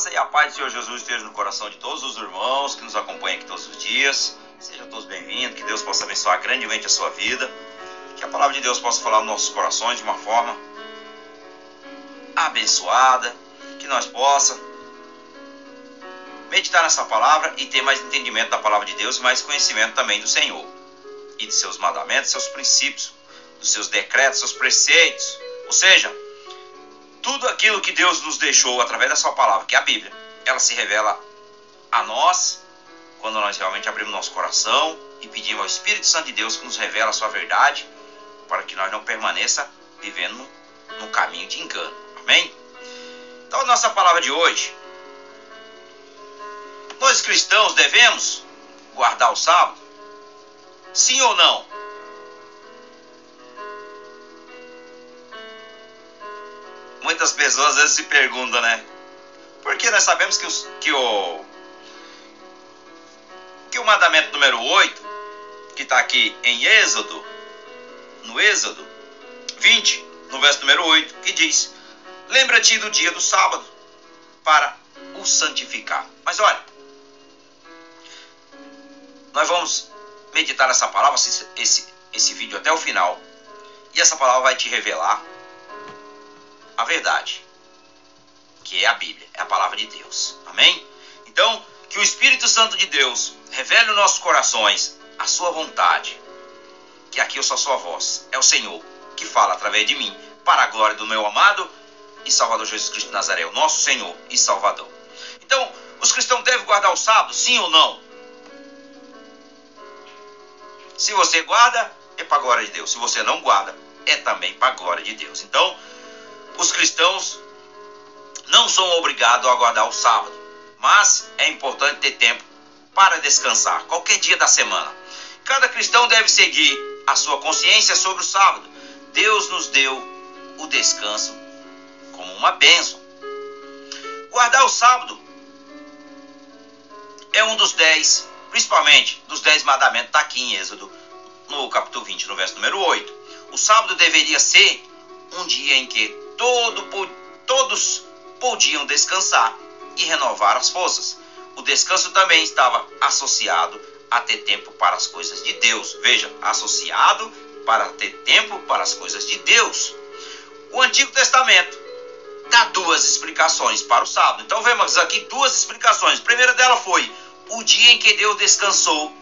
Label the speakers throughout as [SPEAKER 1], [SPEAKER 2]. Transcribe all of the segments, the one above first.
[SPEAKER 1] graça e a paz do Senhor Jesus esteja no coração de todos os irmãos que nos acompanham aqui todos os dias. Sejam todos bem-vindos, que Deus possa abençoar grandemente a sua vida, que a palavra de Deus possa falar nos nossos corações de uma forma abençoada, que nós possa meditar nessa palavra e ter mais entendimento da palavra de Deus e mais conhecimento também do Senhor e de seus mandamentos, seus princípios, dos seus decretos, seus preceitos, ou seja, tudo aquilo que Deus nos deixou através da sua palavra, que é a Bíblia, ela se revela a nós quando nós realmente abrimos nosso coração e pedimos ao Espírito Santo de Deus que nos revela a sua verdade, para que nós não permaneça vivendo no caminho de engano. Amém? Então, a nossa palavra de hoje, nós cristãos devemos guardar o sábado? Sim ou não? Muitas pessoas às vezes se perguntam, né? Porque nós sabemos que, os, que o que o mandamento número 8, que está aqui em Êxodo, no Êxodo 20, no verso número 8, que diz: Lembra-te do dia do sábado para o santificar. Mas olha, nós vamos meditar nessa palavra, esse, esse vídeo até o final, e essa palavra vai te revelar a verdade, que é a Bíblia, é a palavra de Deus. Amém? Então, que o Espírito Santo de Deus revele nos nossos corações a sua vontade, que aqui eu sou a sua voz, é o Senhor que fala através de mim, para a glória do meu amado e Salvador Jesus Cristo de Nazaré, o nosso Senhor e Salvador. Então, os cristãos devem guardar o sábado, sim ou não? Se você guarda, é para a glória de Deus. Se você não guarda, é também para a glória de Deus. Então, os cristãos não são obrigados a guardar o sábado, mas é importante ter tempo para descansar, qualquer dia da semana. Cada cristão deve seguir a sua consciência sobre o sábado. Deus nos deu o descanso como uma bênção. Guardar o sábado é um dos dez, principalmente dos dez mandamentos, está aqui em Êxodo, no capítulo 20, no verso número 8. O sábado deveria ser um dia em que todo, todos podiam descansar e renovar as forças. O descanso também estava associado a ter tempo para as coisas de Deus. Veja, associado para ter tempo para as coisas de Deus. O Antigo Testamento dá duas explicações para o sábado. Então vemos aqui duas explicações. A primeira dela foi o dia em que Deus descansou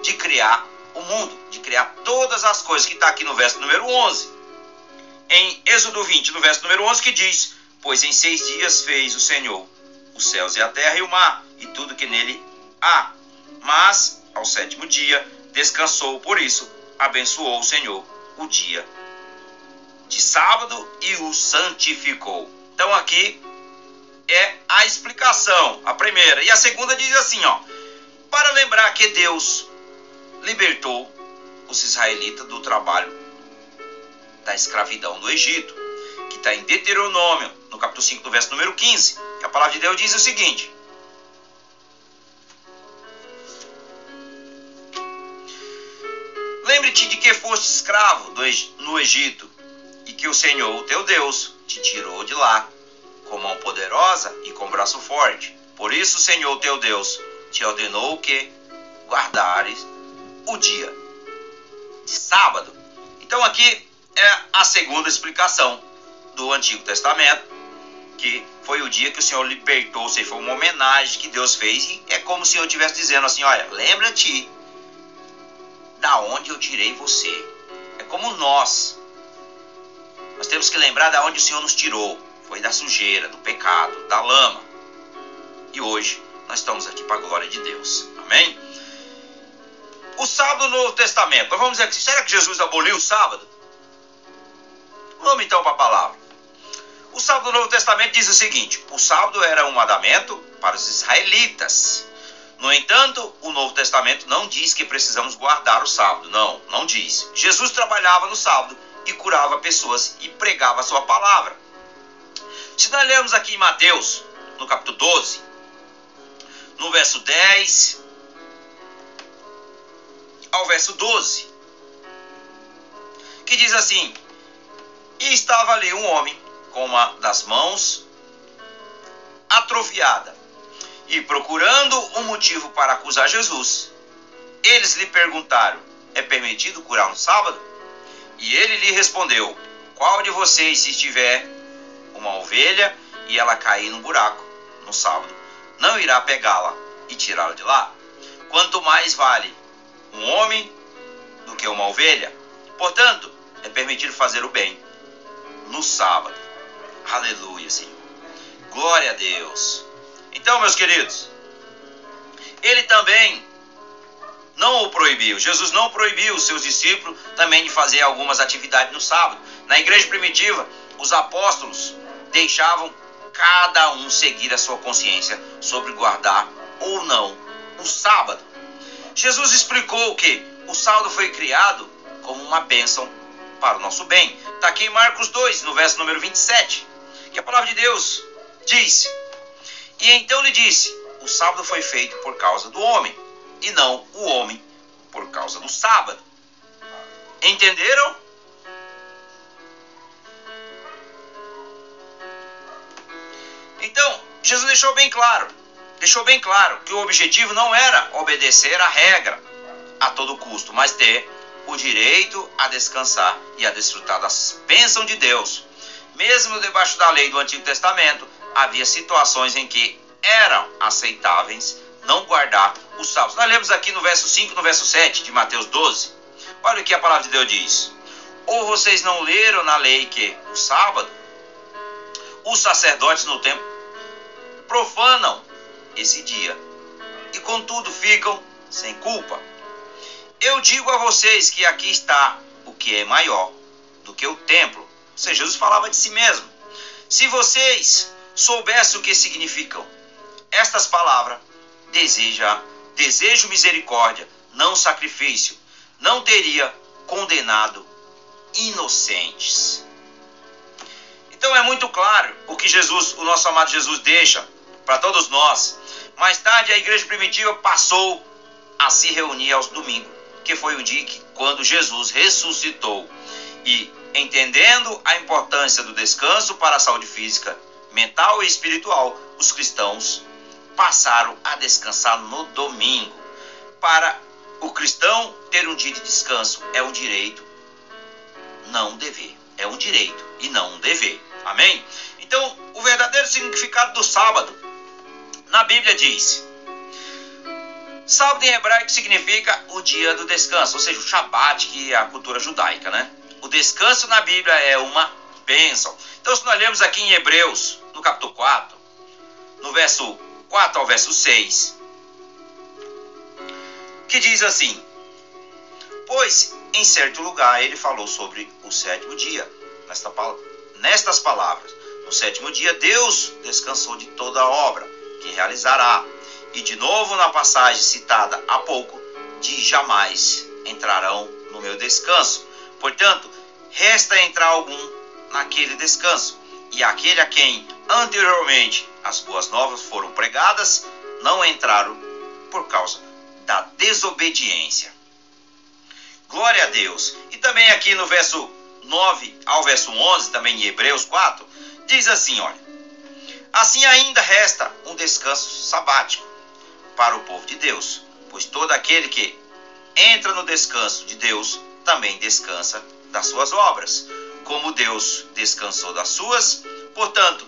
[SPEAKER 1] de criar o mundo, de criar todas as coisas que está aqui no verso número 11. Em Êxodo 20, no verso número 11, que diz: Pois em seis dias fez o Senhor os céus e a terra e o mar, e tudo que nele há. Mas, ao sétimo dia, descansou, por isso, abençoou o Senhor o dia de sábado e o santificou. Então aqui é a explicação, a primeira. E a segunda diz assim, ó: Para lembrar que Deus libertou os israelitas do trabalho da escravidão do Egito, que está em Deuteronômio, no capítulo 5, do verso número 15. Que a palavra de Deus diz o seguinte: Lembre-te de que foste escravo no Egito e que o Senhor, o teu Deus, te tirou de lá com mão poderosa e com braço forte. Por isso, o Senhor, teu Deus, te ordenou que guardares o dia de sábado. Então aqui é a segunda explicação do Antigo Testamento, que foi o dia que o Senhor libertou, ou foi uma homenagem que Deus fez, e é como se eu estivesse dizendo assim, olha, lembra-te da onde eu tirei você. É como nós. Nós temos que lembrar da onde o Senhor nos tirou. Foi da sujeira, do pecado, da lama. E hoje nós estamos aqui para a glória de Deus. Amém? O sábado no Novo Testamento. Vamos dizer aqui, será que Jesus aboliu o sábado? Vamos então para a palavra. O sábado do Novo Testamento diz o seguinte: o sábado era um mandamento para os israelitas. No entanto, o Novo Testamento não diz que precisamos guardar o sábado. Não, não diz. Jesus trabalhava no sábado e curava pessoas e pregava a sua palavra. Se nós lermos aqui em Mateus, no capítulo 12, no verso 10 ao verso 12, que diz assim: E estava ali um homem com uma das mãos atrofiada. E procurando um motivo para acusar Jesus, eles lhe perguntaram: É permitido curar no sábado? E ele lhe respondeu: Qual de vocês, se tiver uma ovelha e ela cair no buraco no sábado, não irá pegá-la e tirá-la de lá? Quanto mais vale um homem do que uma ovelha? Portanto, é permitido fazer o bem no sábado. Aleluia, Senhor. Glória a Deus. Então, meus queridos, ele também não o proibiu. Jesus não proibiu os seus discípulos também de fazer algumas atividades no sábado. Na igreja primitiva, os apóstolos deixavam cada um seguir a sua consciência sobre guardar ou não o sábado. Jesus explicou que o sábado foi criado como uma bênção para o nosso bem. Está aqui em Marcos 2, no verso número 27, que a palavra de Deus diz: E então lhe disse: O sábado foi feito por causa do homem, e não o homem por causa do sábado. Entenderam? Então, Jesus deixou bem claro, deixou bem claro que o objetivo não era obedecer a regra a todo custo, mas ter o direito a descansar e a desfrutar das bênçãos de Deus. Mesmo debaixo da lei do Antigo Testamento, havia situações em que eram aceitáveis não guardar os sábados. Nós lemos aqui no verso 5 no verso 7 de Mateus 12. Olha o que a palavra de Deus diz. Ou vocês não leram na lei que o sábado, os sacerdotes no templo profanam esse dia e contudo ficam sem culpa. Eu digo a vocês que aqui está o que é maior do que o templo. Ou seja, Jesus falava de si mesmo. Se vocês soubessem o que significam estas palavras, deseja, desejo misericórdia, não sacrifício, não teria condenado inocentes. Então é muito claro o que Jesus, o nosso amado Jesus deixa para todos nós. Mais tarde a igreja primitiva passou a se reunir aos domingos que foi o dia que, quando Jesus ressuscitou. E entendendo a importância do descanso para a saúde física, mental e espiritual, os cristãos passaram a descansar no domingo. Para o cristão ter um dia de descanso é um direito, não um dever. É um direito e não um dever. Amém? Então, o verdadeiro significado do sábado na Bíblia diz: Sábado em hebraico significa o dia do descanso, ou seja, o Shabat, que é a cultura judaica, né? O descanso na Bíblia é uma bênção. Então, se nós lemos aqui em Hebreus, no capítulo 4, no verso 4 ao verso 6, que diz assim: Pois em certo lugar ele falou sobre o sétimo dia, nesta, nestas palavras: No sétimo dia Deus descansou de toda a obra que realizará e de novo na passagem citada há pouco, de jamais entrarão no meu descanso. Portanto, resta entrar algum naquele descanso, e aquele a quem anteriormente as boas novas foram pregadas, não entraram por causa da desobediência. Glória a Deus. E também aqui no verso 9 ao verso 11, também em Hebreus 4, diz assim, olha: Assim ainda resta um descanso sabático para o povo de Deus, pois todo aquele que entra no descanso de Deus também descansa das suas obras, como Deus descansou das suas. Portanto,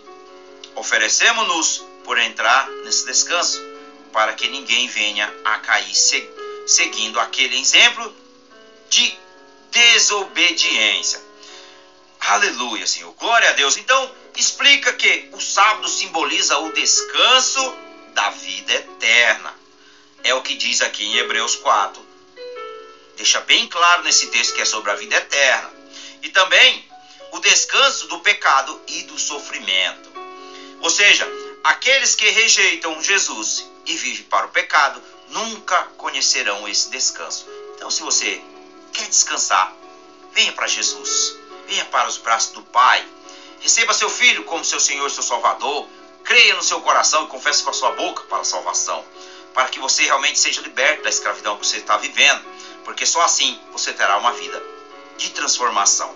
[SPEAKER 1] oferecemos-nos por entrar nesse descanso, para que ninguém venha a cair seguindo aquele exemplo de desobediência. Aleluia, Senhor. Glória a Deus. Então, explica que o sábado simboliza o descanso da vida eterna. É o que diz aqui em Hebreus 4. Deixa bem claro nesse texto que é sobre a vida eterna. E também o descanso do pecado e do sofrimento. Ou seja, aqueles que rejeitam Jesus e vivem para o pecado nunca conhecerão esse descanso. Então, se você quer descansar, venha para Jesus, venha para os braços do Pai, receba seu filho como seu Senhor e seu Salvador, creia no seu coração e confesse com a sua boca para a salvação, para que você realmente seja liberto da escravidão que você está vivendo, porque só assim você terá uma vida de transformação.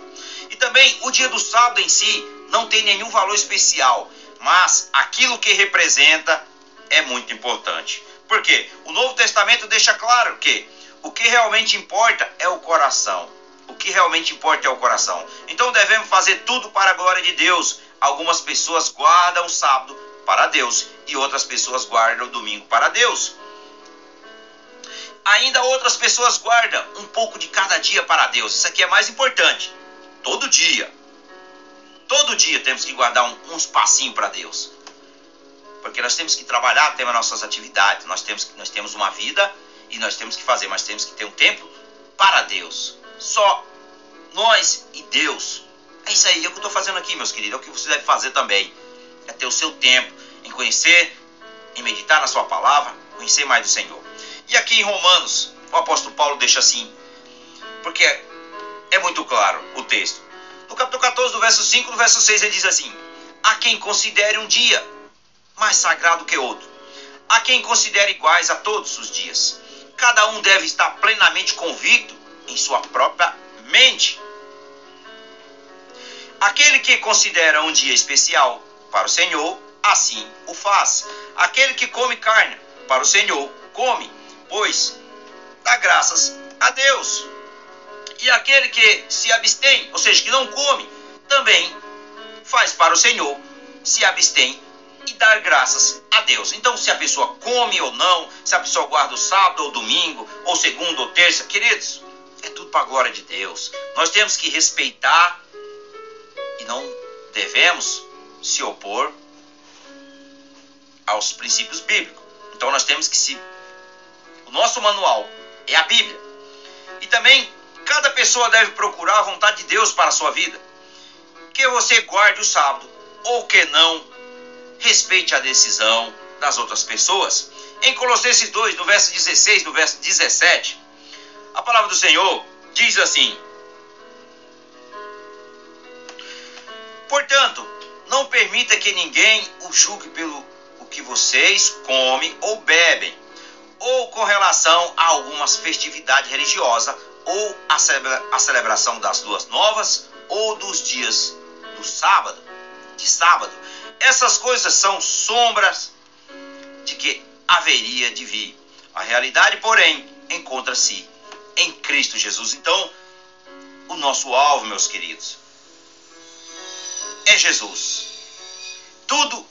[SPEAKER 1] E também o dia do sábado em si não tem nenhum valor especial, mas aquilo que representa é muito importante. Porque o Novo Testamento deixa claro que o que realmente importa é o coração. O que realmente importa é o coração. Então devemos fazer tudo para a glória de Deus. Algumas pessoas guardam o sábado para Deus e outras pessoas guardam o domingo para Deus. Ainda outras pessoas guardam um pouco de cada dia para Deus. Isso aqui é mais importante. Todo dia. Todo dia temos que guardar um, um espacinho para Deus. Porque nós temos que trabalhar, temos nossas atividades, nós temos, nós temos uma vida e nós temos que fazer, mas temos que ter um tempo para Deus. Só nós e Deus. É isso aí, é o que eu estou fazendo aqui, meus queridos. É o que você deve fazer também. É ter o seu tempo em conhecer, em meditar na sua palavra, conhecer mais do Senhor. E aqui em Romanos, o apóstolo Paulo deixa assim, porque é, é muito claro o texto. No capítulo 14, do verso 5, no verso 6, ele diz assim: A quem considere um dia mais sagrado que outro, a quem considere iguais a todos os dias. Cada um deve estar plenamente convicto em sua própria mente. Aquele que considera um dia especial para o Senhor, assim o faz. Aquele que come carne para o Senhor, come, pois dá graças a Deus. E aquele que se abstém, ou seja, que não come, também faz para o Senhor, se abstém e dar graças a Deus. Então, se a pessoa come ou não, se a pessoa guarda o sábado ou domingo, ou segundo ou terça, queridos, é tudo para a glória de Deus. Nós temos que respeitar e não devemos se opor aos princípios bíblicos. Então, nós temos que se. O nosso manual é a Bíblia. E também, cada pessoa deve procurar a vontade de Deus para a sua vida. Que você guarde o sábado ou que não respeite a decisão das outras pessoas. Em Colossenses 2, no verso 16, no verso 17, a palavra do Senhor diz assim: Portanto, não permita que ninguém o julgue pelo o que vocês comem ou bebem, ou com relação a algumas festividades religiosas, ou a, celebra, a celebração das luas novas, ou dos dias do sábado, de sábado. Essas coisas são sombras de que haveria de vir. A realidade, porém, encontra-se em Cristo Jesus. Então, o nosso alvo, meus queridos, é Jesus. Tudo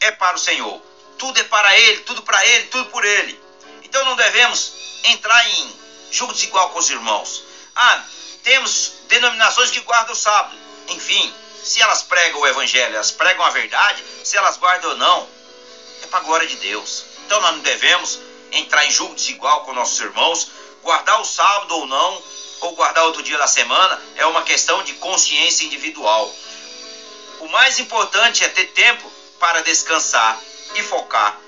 [SPEAKER 1] é para o Senhor. Tudo é para Ele, tudo para Ele, tudo por Ele. Então não devemos entrar em jogo desigual com os irmãos. Ah, temos denominações que guardam o sábado. Enfim, se elas pregam o evangelho, elas pregam a verdade, se elas guardam ou não, é para a glória de Deus. Então nós não devemos entrar em jogo desigual com nossos irmãos, guardar o sábado ou não, ou guardar outro dia da semana, é uma questão de consciência individual. O mais importante é ter tempo para descansar e focar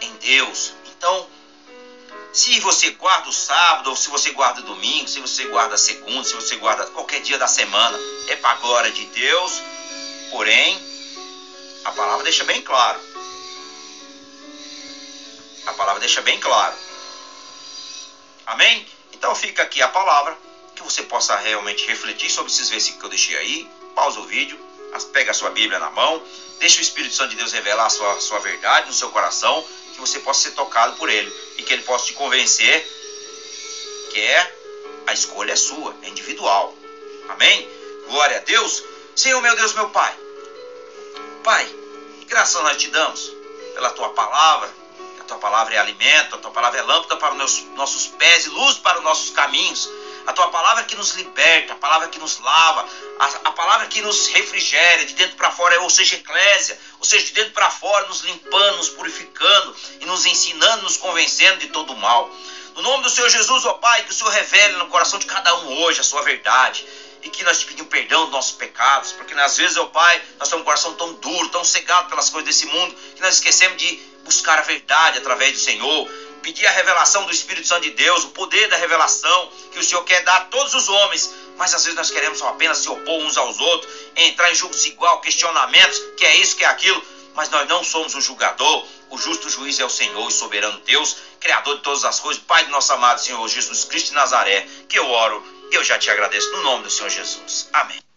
[SPEAKER 1] em Deus. Então, se você guarda o sábado, ou se você guarda o domingo, se você guarda a segunda, se você guarda qualquer dia da semana, é para a glória de Deus. Porém, a palavra deixa bem claro. A palavra deixa bem claro. Amém? Então fica aqui a palavra, que você possa realmente refletir sobre esses versículos que eu deixei aí. Pausa o vídeo, pega a sua Bíblia na mão, deixa o Espírito Santo de Deus revelar a sua, sua verdade no seu coração que você possa ser tocado por ele e que ele possa te convencer que é a escolha é sua, é individual. Amém? Glória a Deus. Senhor meu Deus, meu Pai. Pai, graças nós te damos pela tua palavra. A tua palavra é alimento, a tua palavra é lâmpada para os nossos pés e luz para os nossos caminhos a tua palavra que nos liberta, a palavra que nos lava, a, a palavra que nos refrigera de dentro para fora, ou seja, eclésia, ou seja, de dentro para fora, nos limpando, nos purificando e nos ensinando, nos convencendo de todo o mal. No nome do Senhor Jesus, ó Pai, que o Senhor revele no coração de cada um hoje a sua verdade e que nós te pedimos perdão dos nossos pecados, porque às vezes, ó Pai, nós temos um coração tão duro, tão cegado pelas coisas desse mundo, que nós esquecemos de buscar a verdade através do Senhor, pedir a revelação do Espírito Santo de Deus, o poder da revelação que o Senhor quer dar a todos os homens, mas às vezes nós queremos apenas se opor uns aos outros, entrar em julgos igual, questionamentos, que é isso, que é aquilo, mas nós não somos o julgador, o justo juiz é o Senhor e soberano Deus, Criador de todas as coisas, Pai do nosso amado Senhor Jesus Cristo de Nazaré, que eu oro e eu já te agradeço no nome do Senhor Jesus. Amém.